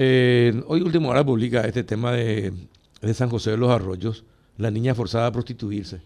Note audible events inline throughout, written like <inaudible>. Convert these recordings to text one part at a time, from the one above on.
Eh, hoy último hora publica este tema de, de San José de los Arroyos, la niña forzada a prostituirse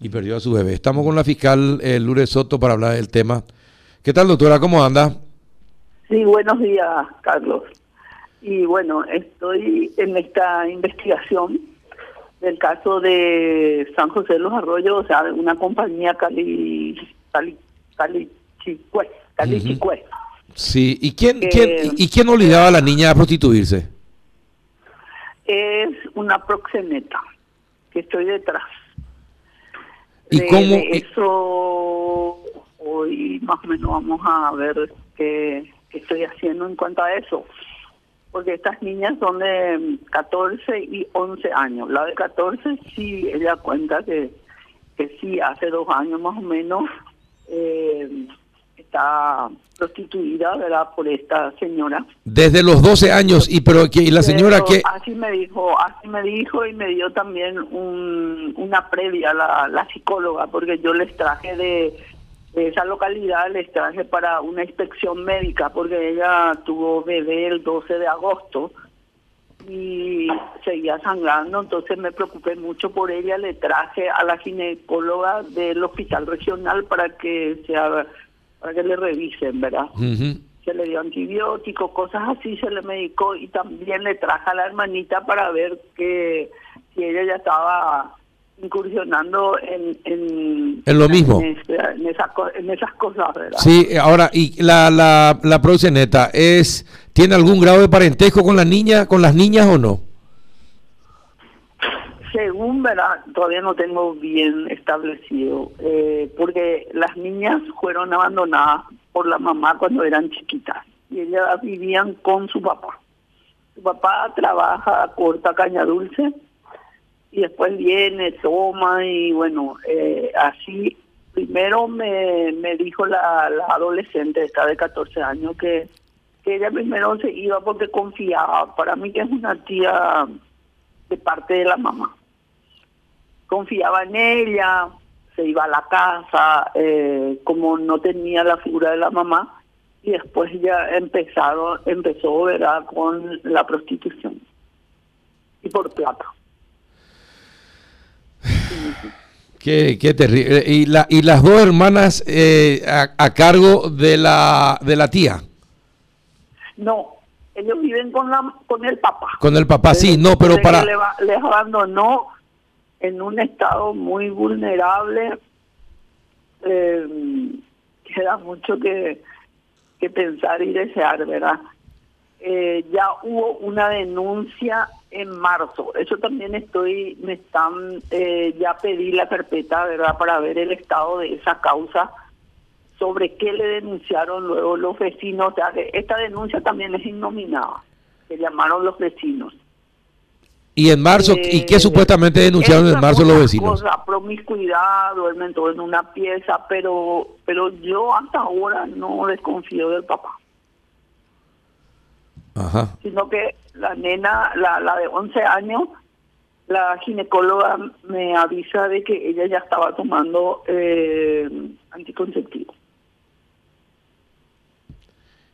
y perdió a su bebé. Estamos con la fiscal eh, Lourdes Soto para hablar del tema. ¿Qué tal, doctora? ¿Cómo anda? Sí, buenos días, Carlos. Y bueno, estoy en esta investigación del caso de San José de los Arroyos, o sea, de una compañía Cali, Cali, Cali, Chicue, Cali. Chicue. Sí, ¿y quién, Que- quién, ¿y quién obligaba a la niña a prostituirse? Es una proxeneta que estoy detrás. ¿Y De- cómo- de eso hoy más o menos vamos a ver qué, qué estoy haciendo en cuanto a eso. Porque estas niñas son de mm, 14 y 11 años. La de 14 sí, ella cuenta que, que sí, hace dos años más o menos eh, está prostituida, ¿verdad? Por esta señora. Desde los 12 años, y pero que, y la señora que... Así me dijo, así me dijo y me dio también un, una previa la, la psicóloga, porque yo les traje de, de esa localidad, les traje para una inspección médica, porque ella tuvo bebé el 12 de agosto y seguía sangrando, entonces me preocupé mucho por ella, le traje a la ginecóloga del hospital regional para que se haga, para que le revisen, ¿verdad? Se le dio antibióticos, cosas así, se le medicó y también le traje a la hermanita para ver que si ella ya estaba incursionando en en, En lo mismo. en, esa- en esa co- en esas cosas, ¿verdad? Sí, ahora, ¿y la, la, la proxeneta es, tiene algún grado de parentesco con la niña, con las niñas o no? Según, ¿verdad? Todavía no tengo bien establecido, eh, porque las niñas fueron abandonadas por la mamá cuando eran chiquitas y ellas vivían con su papá. Su papá trabaja, corta caña dulce y después viene, toma y bueno, eh, así. Primero me, me dijo la, adolescente, esta de 14 años, que, que ella primero se iba porque confiaba. Para mí que es una tía de parte de la mamá. Confiaba en ella, se iba a la casa, eh, como no tenía la figura de la mamá, y después ya empezaron, empezó ¿verdad? con la prostitución. Y por plata. Qué, qué terrible. Y, la, y las dos hermanas eh, a, a cargo de la, de la tía, No, ellos viven con la con el papá. con el papá, sí, no, pero para... que le va- les abandonó en un estado muy vulnerable. Eh, queda mucho que, que pensar y desear, ¿verdad? Eh, ya hubo una denuncia en marzo. Eso también estoy, me están, eh, ya pedí la carpeta, ¿verdad? Para ver el estado de esa causa sobre qué le denunciaron luego los vecinos. O sea, esta denuncia también es innominada, que llamaron los vecinos. Y en marzo, ¿y qué Eh, supuestamente denunciaron en marzo los vecinos? Cosa, promiscuidad, duermen todos en una pieza, pero, pero yo hasta ahora no desconfío del papá. Ajá. sino que la nena, la, la de 11 años, la ginecóloga me avisa de que ella ya estaba tomando eh, anticonceptivo.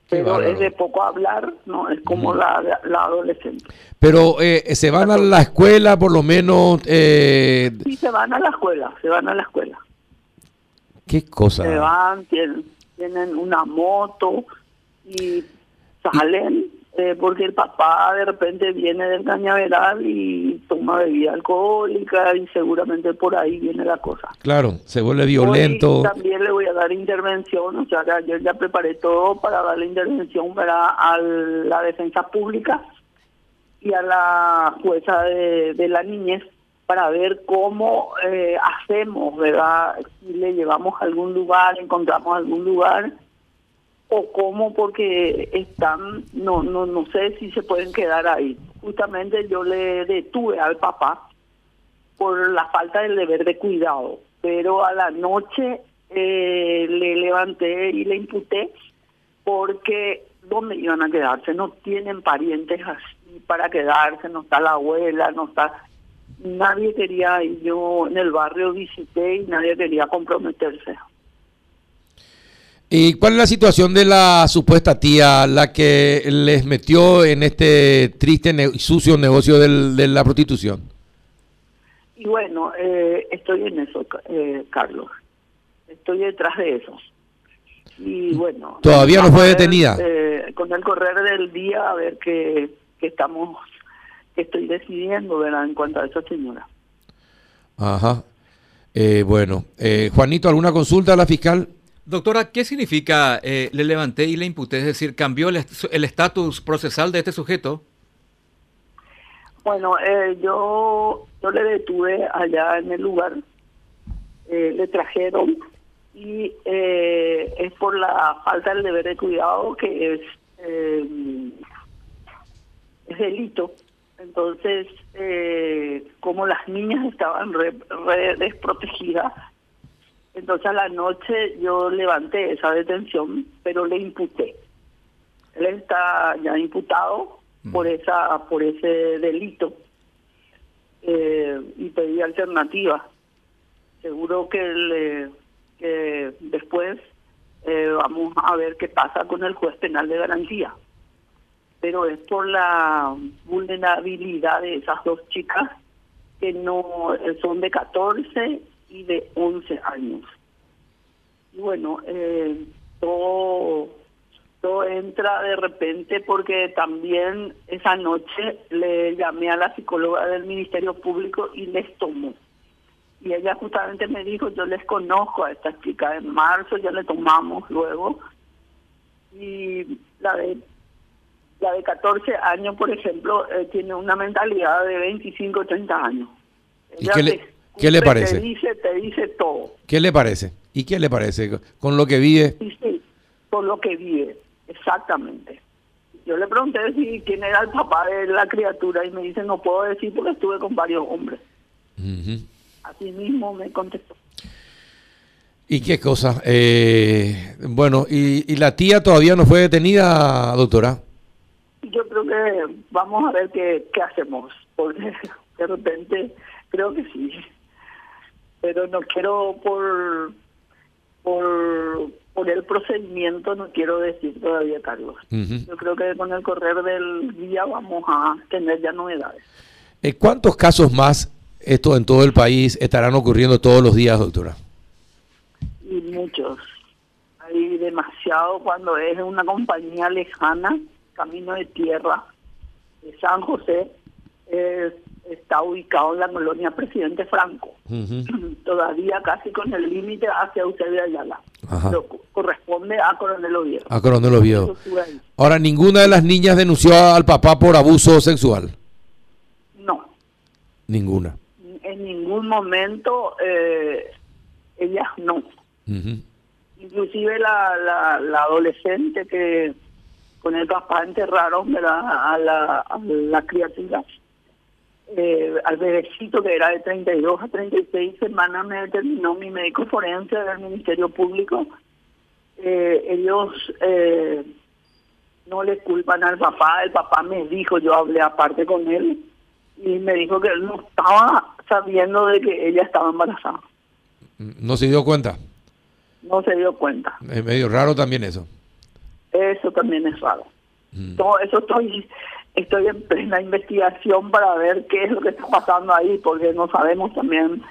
Pero es de poco hablar, no es como la, la adolescente. Pero eh, se van a la escuela, por lo menos... Eh, Sí, se van a la escuela, se van a la escuela. ¿Qué cosa? Se van, tienen, tienen una moto y salen porque el papá de repente viene del cañaveral y toma bebida alcohólica y seguramente por ahí viene la cosa. Claro, se vuelve violento. Hoy también le voy a dar intervención, o sea, que ya preparé todo para darle intervención ¿verdad? a la defensa pública y a la jueza de, de la niñez para ver cómo eh, hacemos, ¿verdad? Si le llevamos a algún lugar, encontramos algún lugar, o cómo, porque están, no, no, no sé si se pueden quedar ahí. Justamente yo le detuve al papá por la falta del deber de cuidado, pero a la noche eh, le levanté y le imputé porque ¿dónde iban a quedarse? No tienen parientes así para quedarse, no está la abuela, no está... Nadie quería, y yo en el barrio visité y nadie quería comprometerse. ¿Y cuál es la situación de la supuesta tía, la que les metió en este triste y sucio negocio de la prostitución? Y bueno, eh, estoy en eso, eh, Carlos. Estoy detrás de eso. Y bueno. ¿Todavía no fue detenida? Eh, con el correr del día, a ver qué, qué estamos, qué estoy decidiendo, ¿verdad? En cuanto a esa señora. Ajá. bueno, Juanito, ¿alguna consulta a la fiscal? Doctora, ¿qué significa eh, le levanté y le imputé? Es decir, ¿cambió el estatus procesal de este sujeto? Bueno, eh, yo, yo le detuve allá en el lugar, eh, le trajeron y es por la falta del deber de cuidado que es, es delito. Entonces, como las niñas estaban re desprotegidas, entonces a la noche yo levanté esa detención, pero le imputé. Él está ya imputado mm. por esa por ese delito eh, y pedí alternativa. Seguro que, que después eh, vamos a ver qué pasa con el juez penal de garantía. Pero es por la vulnerabilidad de esas dos chicas que no son de 14 y de 11 años. Y bueno, eh, todo, todo entra de repente porque también esa noche le llamé a la psicóloga del Ministerio Público y les tomó. Y ella justamente me dijo, yo les conozco a esta chica, en marzo ya le tomamos luego. Y la de la de 14 años, por ejemplo, eh, tiene una mentalidad de 25 o 30 años. ¿Y qué le, ¿Qué le parece? Te dice, te dice todo. ¿Qué le parece? ¿Y qué le parece? ¿Con lo que vive? Sí, sí, con lo que vive, exactamente. Yo le pregunté si quién era el papá de la criatura y me dice, no puedo decir porque estuve con varios hombres. Así mismo me contestó. ¿Y qué cosa? Eh, bueno, ¿y, ¿y, la tía todavía no fue detenida, doctora? Yo creo que vamos a ver qué, qué hacemos, porque de repente creo que sí pero no quiero por por por el procedimiento no quiero decir todavía Carlos. Yo creo que con el correr del día vamos a tener ya novedades. Eh, ¿cuántos casos más esto en todo el país estarán ocurriendo todos los días doctora? y muchos. Hay demasiado cuando es una compañía lejana camino de tierra de San José es está ubicado en la colonia Presidente Franco, <clears throat> todavía casi con el límite hacia Eusebio Ayala. corresponde a Coronel Oviedo. A Coronel Oviedo. Ahora, ¿ninguna de las niñas denunció al papá por abuso sexual? No. Ninguna. En ningún momento eh, ellas no. Inclusive la, la, la, adolescente que con el papá enterraron a la, a la criatura eh, al bebecito que era de 32 a 36 semanas me determinó mi médico forense del Ministerio Público. Eh, ellos eh, no le culpan al papá, el papá me dijo, yo hablé aparte con él y me dijo que él no estaba sabiendo de que ella estaba embarazada. ¿No se dio cuenta? No se dio cuenta. Es medio raro también eso. Eso también es raro. Mm. Todo eso estoy estoy en plena investigación para ver qué es lo que está pasando ahí, porque no sabemos también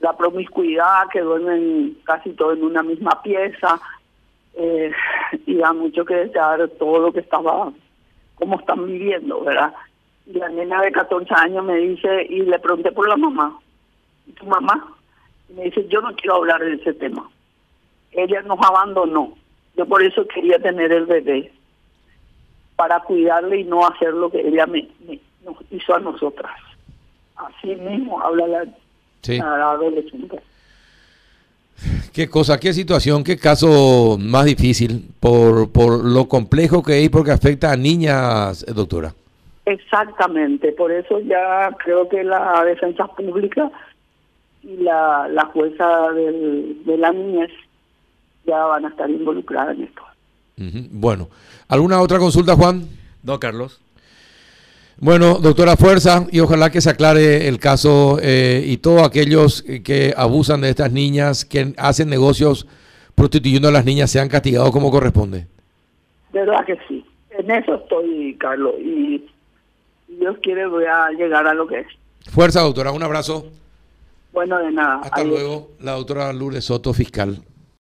la promiscuidad, que duermen casi todos en una misma pieza, eh, y da mucho que desear todo lo que estaba, cómo están viviendo, ¿verdad? Y la nena de 14 años me dice, y le pregunté por la mamá, ¿y tu mamá? Me dice, yo no quiero hablar de ese tema. Ella nos abandonó. Yo por eso quería tener el bebé para cuidarle y no hacer lo que ella me, nos hizo a nosotras. Así mismo habla la, adolescente. Qué cosa, qué situación, qué caso más difícil por, por lo complejo que es y porque afecta a niñas, doctora. Exactamente, por eso ya creo que la defensa pública y la, la jueza del, de la niñez ya van a estar involucradas en esto. Bueno, ¿alguna otra consulta, Juan? No, Carlos. Bueno, doctora Fuerza, y ojalá que se aclare el caso eh, y todos aquellos que abusan de estas niñas, que hacen negocios prostituyendo a las niñas sean castigados como corresponde. verdad que sí. En eso estoy, Carlos, y si Dios quiere voy a llegar a lo que es. Fuerza, doctora. Un abrazo. Bueno, de nada. Hasta Adiós. luego. La doctora Lourdes Soto, fiscal